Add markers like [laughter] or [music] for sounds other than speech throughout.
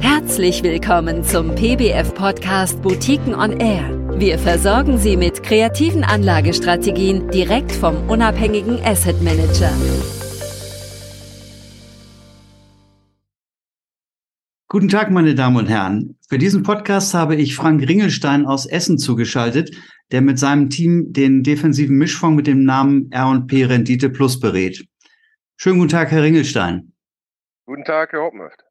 Herzlich willkommen zum PBF-Podcast Boutiquen on Air. Wir versorgen Sie mit kreativen Anlagestrategien direkt vom unabhängigen Asset Manager. Guten Tag, meine Damen und Herren. Für diesen Podcast habe ich Frank Ringelstein aus Essen zugeschaltet, der mit seinem Team den defensiven Mischfonds mit dem Namen R&P Rendite Plus berät. Schönen guten Tag, Herr Ringelstein. Guten Tag, Herr Hauptmacht.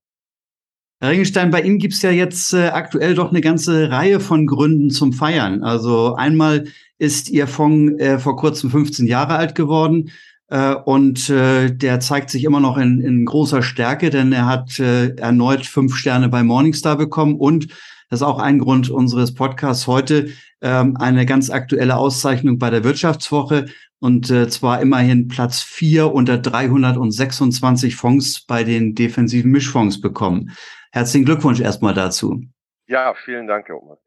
Herr Ringelstein, bei Ihnen gibt es ja jetzt äh, aktuell doch eine ganze Reihe von Gründen zum Feiern. Also einmal ist Ihr Fonds äh, vor kurzem 15 Jahre alt geworden äh, und äh, der zeigt sich immer noch in, in großer Stärke, denn er hat äh, erneut fünf Sterne bei Morningstar bekommen und das ist auch ein Grund unseres Podcasts heute, ähm, eine ganz aktuelle Auszeichnung bei der Wirtschaftswoche und äh, zwar immerhin Platz vier unter 326 Fonds bei den defensiven Mischfonds bekommen. Herzlichen Glückwunsch erstmal dazu. Ja, vielen Dank, Herr Omer.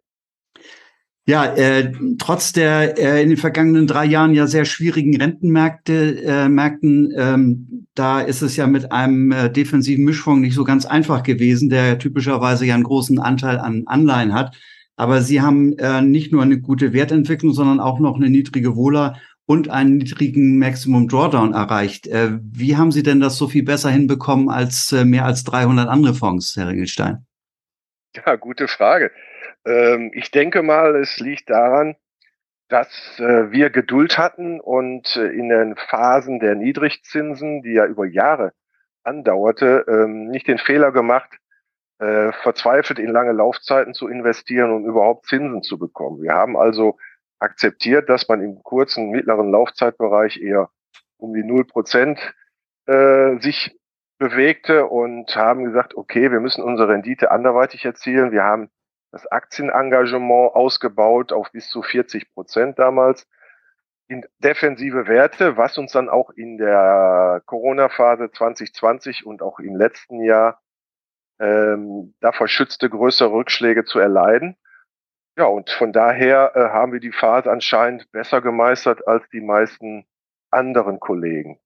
Ja, äh, trotz der äh, in den vergangenen drei Jahren ja sehr schwierigen Rentenmärkte, äh, Märkten, ähm, da ist es ja mit einem äh, defensiven Mischfonds nicht so ganz einfach gewesen, der typischerweise ja einen großen Anteil an Anleihen hat. Aber Sie haben äh, nicht nur eine gute Wertentwicklung, sondern auch noch eine niedrige Wohler und einen niedrigen Maximum Drawdown erreicht. Äh, wie haben Sie denn das so viel besser hinbekommen als äh, mehr als 300 andere Fonds, Herr Ringelstein? Ja, gute Frage. Ähm, ich denke mal, es liegt daran, dass äh, wir Geduld hatten und in den Phasen der Niedrigzinsen, die ja über Jahre andauerte, ähm, nicht den Fehler gemacht, verzweifelt in lange Laufzeiten zu investieren, um überhaupt Zinsen zu bekommen. Wir haben also akzeptiert, dass man im kurzen, mittleren Laufzeitbereich eher um die 0 Prozent äh, sich bewegte und haben gesagt, okay, wir müssen unsere Rendite anderweitig erzielen. Wir haben das Aktienengagement ausgebaut auf bis zu 40 Prozent damals in defensive Werte, was uns dann auch in der Corona-Phase 2020 und auch im letzten Jahr ähm, davor schützte, größere Rückschläge zu erleiden. Ja, und von daher äh, haben wir die Phase anscheinend besser gemeistert als die meisten anderen Kollegen.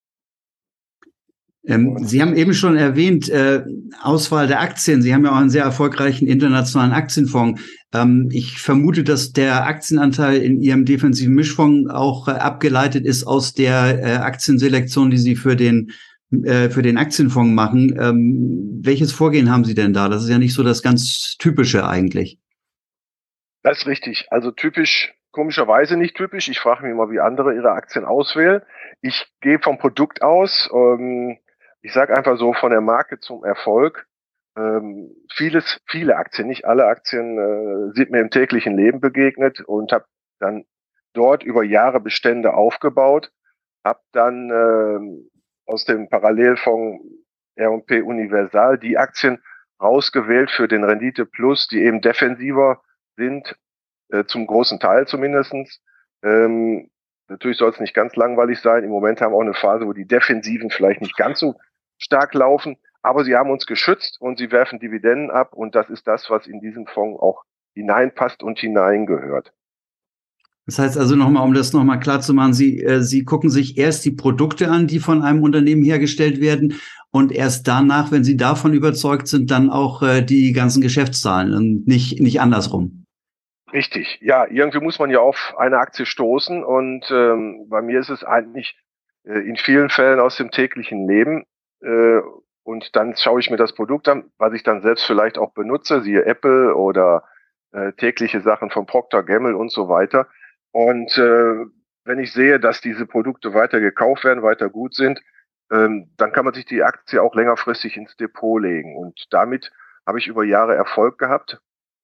Ähm, Sie haben eben schon erwähnt, äh, Auswahl der Aktien. Sie haben ja auch einen sehr erfolgreichen internationalen Aktienfonds. Ähm, ich vermute, dass der Aktienanteil in Ihrem defensiven Mischfonds auch äh, abgeleitet ist aus der äh, Aktienselektion, die Sie für den äh, für den Aktienfonds machen. Ähm, welches Vorgehen haben Sie denn da? Das ist ja nicht so das ganz typische eigentlich. Das ist richtig. Also typisch, komischerweise nicht typisch. Ich frage mich mal, wie andere ihre Aktien auswählen. Ich gehe vom Produkt aus. Ähm, ich sage einfach so von der Marke zum Erfolg. Ähm, vieles, viele Aktien, nicht alle Aktien, äh, sind mir im täglichen Leben begegnet und habe dann dort über Jahre Bestände aufgebaut, habe dann äh, aus dem Parallelfonds R&P Universal die Aktien rausgewählt für den Rendite Plus, die eben defensiver sind, äh, zum großen Teil zumindestens. Ähm, natürlich soll es nicht ganz langweilig sein. Im Moment haben wir auch eine Phase, wo die Defensiven vielleicht nicht ganz so stark laufen, aber sie haben uns geschützt und sie werfen Dividenden ab und das ist das, was in diesen Fonds auch hineinpasst und hineingehört. Das heißt also nochmal, um das nochmal klar zu machen, Sie, äh, Sie gucken sich erst die Produkte an, die von einem Unternehmen hergestellt werden und erst danach, wenn Sie davon überzeugt sind, dann auch äh, die ganzen Geschäftszahlen und nicht, nicht andersrum. Richtig, ja, irgendwie muss man ja auf eine Aktie stoßen und ähm, bei mir ist es eigentlich äh, in vielen Fällen aus dem täglichen Leben äh, und dann schaue ich mir das Produkt an, was ich dann selbst vielleicht auch benutze, siehe Apple oder äh, tägliche Sachen von Procter Gamble und so weiter. Und äh, wenn ich sehe, dass diese Produkte weiter gekauft werden, weiter gut sind, ähm, dann kann man sich die Aktie auch längerfristig ins Depot legen. Und damit habe ich über Jahre Erfolg gehabt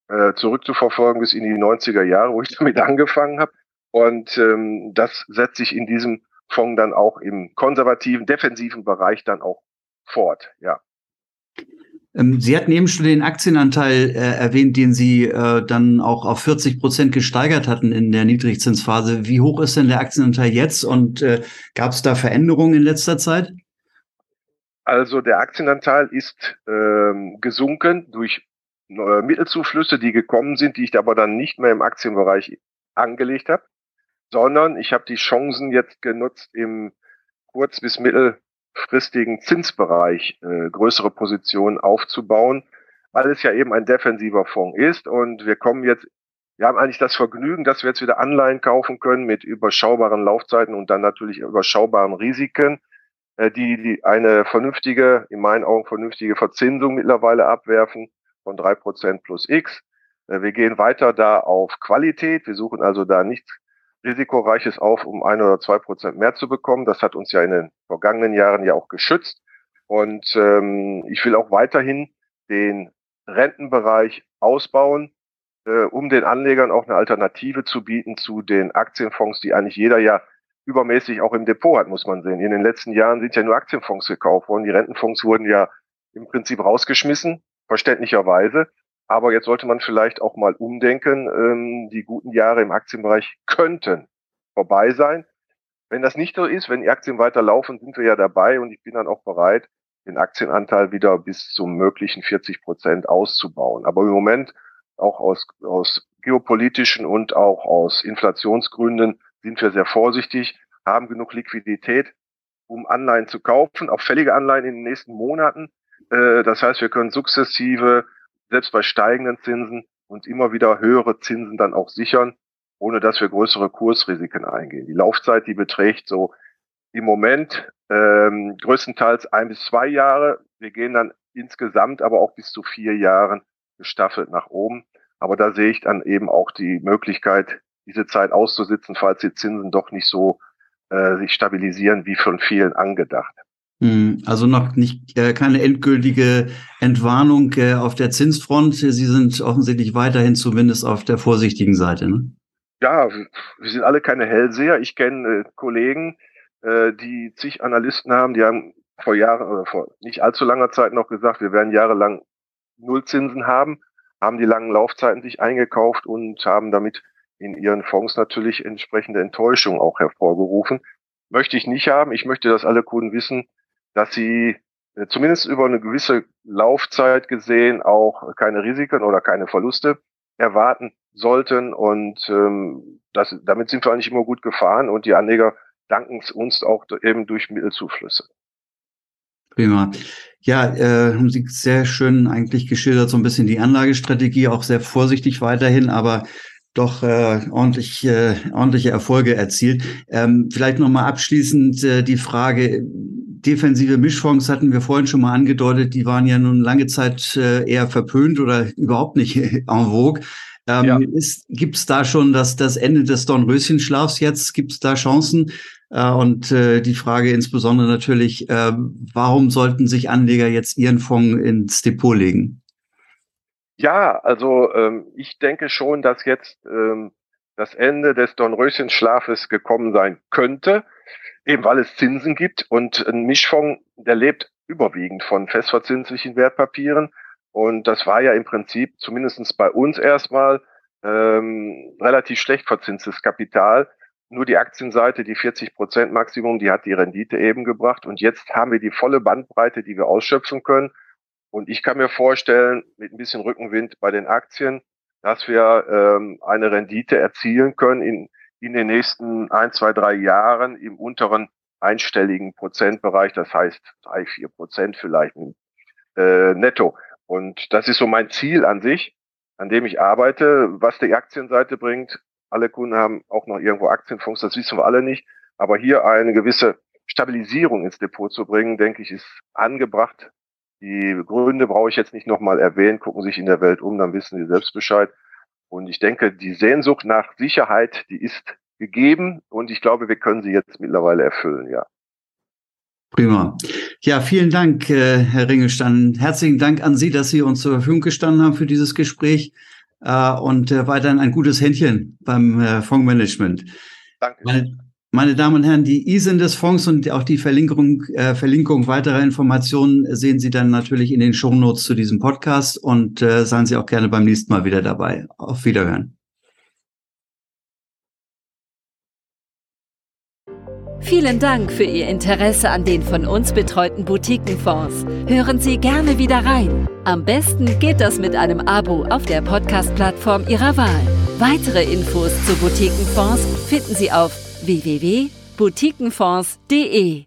äh, zurückzuverfolgen bis in die 90er Jahre, wo ich [laughs] damit angefangen habe. Und ähm, das setzt sich in diesem Fonds dann auch im konservativen, defensiven Bereich dann auch fort, ja. Ähm, Sie hatten eben schon den Aktienanteil äh, erwähnt, den Sie äh, dann auch auf 40 Prozent gesteigert hatten in der Niedrigzinsphase. Wie hoch ist denn der Aktienanteil jetzt und äh, gab es da Veränderungen in letzter Zeit? Also der Aktienanteil ist ähm, gesunken durch Mittelzuflüsse, die gekommen sind, die ich aber dann nicht mehr im Aktienbereich angelegt habe, sondern ich habe die Chancen jetzt genutzt im kurz- bis mittel langfristigen Zinsbereich äh, größere Positionen aufzubauen, weil es ja eben ein defensiver Fonds ist und wir kommen jetzt, wir haben eigentlich das Vergnügen, dass wir jetzt wieder Anleihen kaufen können mit überschaubaren Laufzeiten und dann natürlich überschaubaren Risiken, äh, die, die eine vernünftige, in meinen Augen vernünftige Verzinsung mittlerweile abwerfen von drei Prozent plus X. Äh, wir gehen weiter da auf Qualität. Wir suchen also da nichts Risikoreiches auf, um ein oder zwei Prozent mehr zu bekommen. Das hat uns ja in den vergangenen Jahren ja auch geschützt. Und ähm, ich will auch weiterhin den Rentenbereich ausbauen, äh, um den Anlegern auch eine Alternative zu bieten zu den Aktienfonds, die eigentlich jeder ja übermäßig auch im Depot hat, muss man sehen. In den letzten Jahren sind ja nur Aktienfonds gekauft worden. Die Rentenfonds wurden ja im Prinzip rausgeschmissen, verständlicherweise. Aber jetzt sollte man vielleicht auch mal umdenken. Ähm, die guten Jahre im Aktienbereich könnten vorbei sein. Wenn das nicht so ist, wenn die Aktien weiter laufen, sind wir ja dabei und ich bin dann auch bereit, den Aktienanteil wieder bis zum möglichen 40 Prozent auszubauen. Aber im Moment auch aus, aus geopolitischen und auch aus Inflationsgründen sind wir sehr vorsichtig, haben genug Liquidität, um Anleihen zu kaufen, auch fällige Anleihen in den nächsten Monaten. Äh, das heißt, wir können sukzessive selbst bei steigenden Zinsen und immer wieder höhere Zinsen dann auch sichern, ohne dass wir größere Kursrisiken eingehen. Die Laufzeit, die beträgt so im Moment ähm, größtenteils ein bis zwei Jahre. Wir gehen dann insgesamt aber auch bis zu vier Jahren gestaffelt nach oben. Aber da sehe ich dann eben auch die Möglichkeit, diese Zeit auszusitzen, falls die Zinsen doch nicht so äh, sich stabilisieren wie von vielen angedacht. Hm, also noch nicht äh, keine endgültige Entwarnung äh, auf der Zinsfront. Sie sind offensichtlich weiterhin zumindest auf der vorsichtigen Seite. Ne? Ja, wir sind alle keine Hellseher. Ich kenne äh, Kollegen, äh, die zig Analysten haben, die haben vor Jahren oder vor nicht allzu langer Zeit noch gesagt, wir werden jahrelang Nullzinsen haben, haben die langen Laufzeiten sich eingekauft und haben damit in ihren Fonds natürlich entsprechende Enttäuschung auch hervorgerufen. Möchte ich nicht haben. Ich möchte, dass alle Kunden wissen, dass sie äh, zumindest über eine gewisse Laufzeit gesehen auch keine Risiken oder keine Verluste erwarten sollten. Und ähm, das, damit sind wir eigentlich immer gut gefahren und die Anleger danken es uns auch eben durch Mittelzuflüsse. Prima. Ja, äh, haben Sie sehr schön eigentlich geschildert, so ein bisschen die Anlagestrategie, auch sehr vorsichtig weiterhin, aber doch äh, ordentlich, äh, ordentliche Erfolge erzielt. Ähm, vielleicht nochmal abschließend äh, die Frage, defensive Mischfonds hatten wir vorhin schon mal angedeutet, die waren ja nun lange Zeit äh, eher verpönt oder überhaupt nicht [laughs] en vogue. Ähm, ja. Gibt es da schon das, das Ende des Dornröschenschlafs jetzt? Gibt es da Chancen? Äh, und äh, die Frage insbesondere natürlich, äh, warum sollten sich Anleger jetzt ihren Fonds ins Depot legen? Ja, also ähm, ich denke schon, dass jetzt ähm, das Ende des Dornröschenschlafes gekommen sein könnte, eben weil es Zinsen gibt und ein Mischfonds, der lebt überwiegend von festverzinslichen Wertpapieren. Und das war ja im Prinzip, zumindestens bei uns erstmal, ähm, relativ schlecht verzinstes Kapital. Nur die Aktienseite, die 40 Prozent Maximum, die hat die Rendite eben gebracht. Und jetzt haben wir die volle Bandbreite, die wir ausschöpfen können. Und ich kann mir vorstellen, mit ein bisschen Rückenwind bei den Aktien, dass wir ähm, eine Rendite erzielen können in, in den nächsten ein, zwei, drei Jahren im unteren einstelligen Prozentbereich, das heißt drei, vier Prozent vielleicht äh, netto. Und das ist so mein Ziel an sich, an dem ich arbeite, was die Aktienseite bringt. Alle Kunden haben auch noch irgendwo Aktienfonds, das wissen wir alle nicht. Aber hier eine gewisse Stabilisierung ins Depot zu bringen, denke ich, ist angebracht. Die Gründe brauche ich jetzt nicht nochmal erwähnen, gucken sich in der Welt um, dann wissen Sie selbst Bescheid. Und ich denke, die Sehnsucht nach Sicherheit, die ist gegeben und ich glaube, wir können sie jetzt mittlerweile erfüllen, ja. Prima. Ja, vielen Dank, äh, Herr Ringelstein. Herzlichen Dank an Sie, dass Sie uns zur Verfügung gestanden haben für dieses Gespräch äh, und äh, weiterhin ein gutes Händchen beim äh, Fondsmanagement. Danke. Meine, meine Damen und Herren, die ISIN des Fonds und auch die Verlinkung, äh, Verlinkung weiterer Informationen sehen Sie dann natürlich in den Shownotes zu diesem Podcast und äh, seien Sie auch gerne beim nächsten Mal wieder dabei. Auf Wiederhören. Vielen Dank für Ihr Interesse an den von uns betreuten Boutiquenfonds. Hören Sie gerne wieder rein. Am besten geht das mit einem Abo auf der Podcast-Plattform Ihrer Wahl. Weitere Infos zu Boutiquenfonds finden Sie auf www.boutiquenfonds.de